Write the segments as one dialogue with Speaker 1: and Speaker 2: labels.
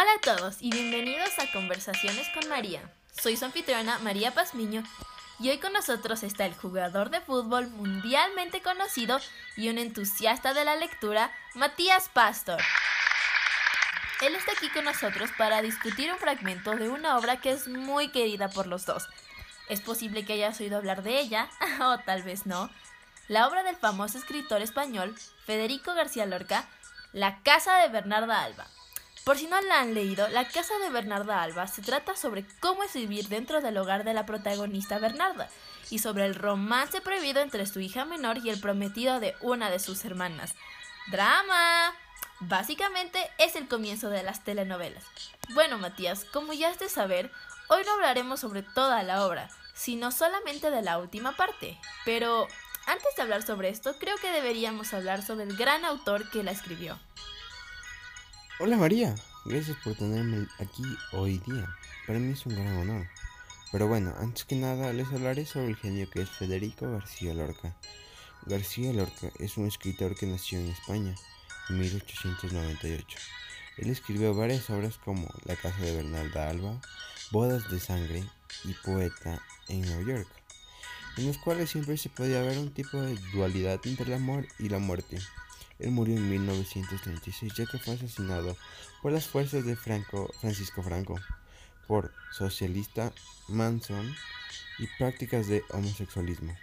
Speaker 1: Hola a todos y bienvenidos a Conversaciones con María. Soy su anfitriona María Pazmiño y hoy con nosotros está el jugador de fútbol mundialmente conocido y un entusiasta de la lectura, Matías Pastor. Él está aquí con nosotros para discutir un fragmento de una obra que es muy querida por los dos. Es posible que hayas oído hablar de ella, o tal vez no. La obra del famoso escritor español Federico García Lorca, La Casa de Bernarda Alba. Por si no la han leído, La Casa de Bernarda Alba se trata sobre cómo es vivir dentro del hogar de la protagonista Bernarda y sobre el romance prohibido entre su hija menor y el prometido de una de sus hermanas. ¡Drama! Básicamente es el comienzo de las telenovelas. Bueno, Matías, como ya has de saber, hoy no hablaremos sobre toda la obra, sino solamente de la última parte. Pero antes de hablar sobre esto, creo que deberíamos hablar sobre el gran autor que la escribió.
Speaker 2: Hola María, gracias por tenerme aquí hoy día. Para mí es un gran honor. Pero bueno, antes que nada les hablaré sobre el genio que es Federico García Lorca. García Lorca es un escritor que nació en España en 1898. Él escribió varias obras como La casa de Bernalda Alba, Bodas de sangre y Poeta en Nueva York, en los cuales siempre se podía ver un tipo de dualidad entre el amor y la muerte. Él murió en 1936 ya que fue asesinado por las fuerzas de Francisco Franco por socialista Manson y prácticas de homosexualismo.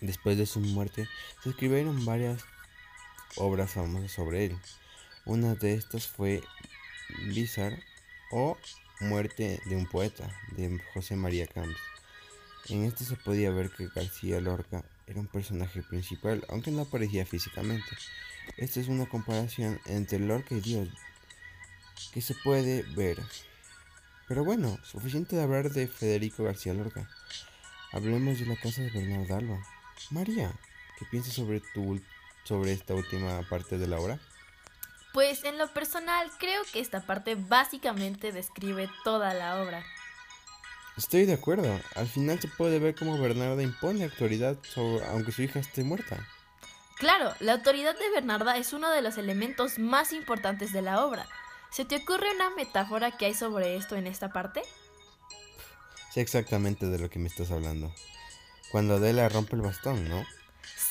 Speaker 2: Después de su muerte se escribieron varias obras famosas sobre él. Una de estas fue Bizarre o Muerte de un poeta de José María Camps. En este se podía ver que García Lorca era un personaje principal, aunque no aparecía físicamente. Esta es una comparación entre Lorca y Dios que se puede ver. Pero bueno, suficiente de hablar de Federico García Lorca. Hablemos de la casa de Bernardo Alba. María, ¿qué piensas sobre, tu, sobre esta última parte de la obra?
Speaker 1: Pues en lo personal creo que esta parte básicamente describe toda la obra.
Speaker 2: Estoy de acuerdo. Al final se puede ver cómo Bernarda impone autoridad sobre, aunque su hija esté muerta.
Speaker 1: Claro, la autoridad de Bernarda es uno de los elementos más importantes de la obra. ¿Se te ocurre una metáfora que hay sobre esto en esta parte?
Speaker 2: Sé exactamente de lo que me estás hablando. Cuando Adela rompe el bastón, ¿no?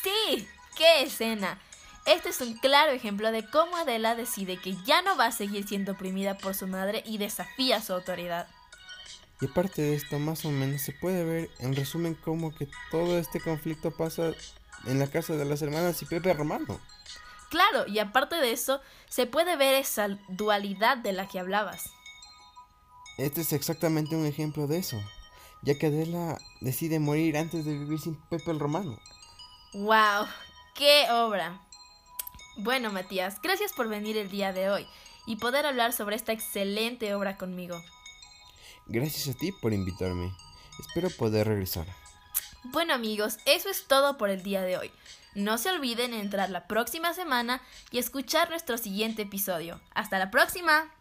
Speaker 1: Sí, qué escena. Este es un claro ejemplo de cómo Adela decide que ya no va a seguir siendo oprimida por su madre y desafía su autoridad.
Speaker 2: Y aparte de esto, más o menos se puede ver en resumen cómo que todo este conflicto pasa en la casa de las hermanas y Pepe Romano.
Speaker 1: Claro, y aparte de eso, se puede ver esa dualidad de la que hablabas.
Speaker 2: Este es exactamente un ejemplo de eso, ya que Adela decide morir antes de vivir sin Pepe el Romano.
Speaker 1: ¡Wow! ¡Qué obra! Bueno, Matías, gracias por venir el día de hoy y poder hablar sobre esta excelente obra conmigo.
Speaker 2: Gracias a ti por invitarme. Espero poder regresar.
Speaker 1: Bueno amigos, eso es todo por el día de hoy. No se olviden entrar la próxima semana y escuchar nuestro siguiente episodio. Hasta la próxima.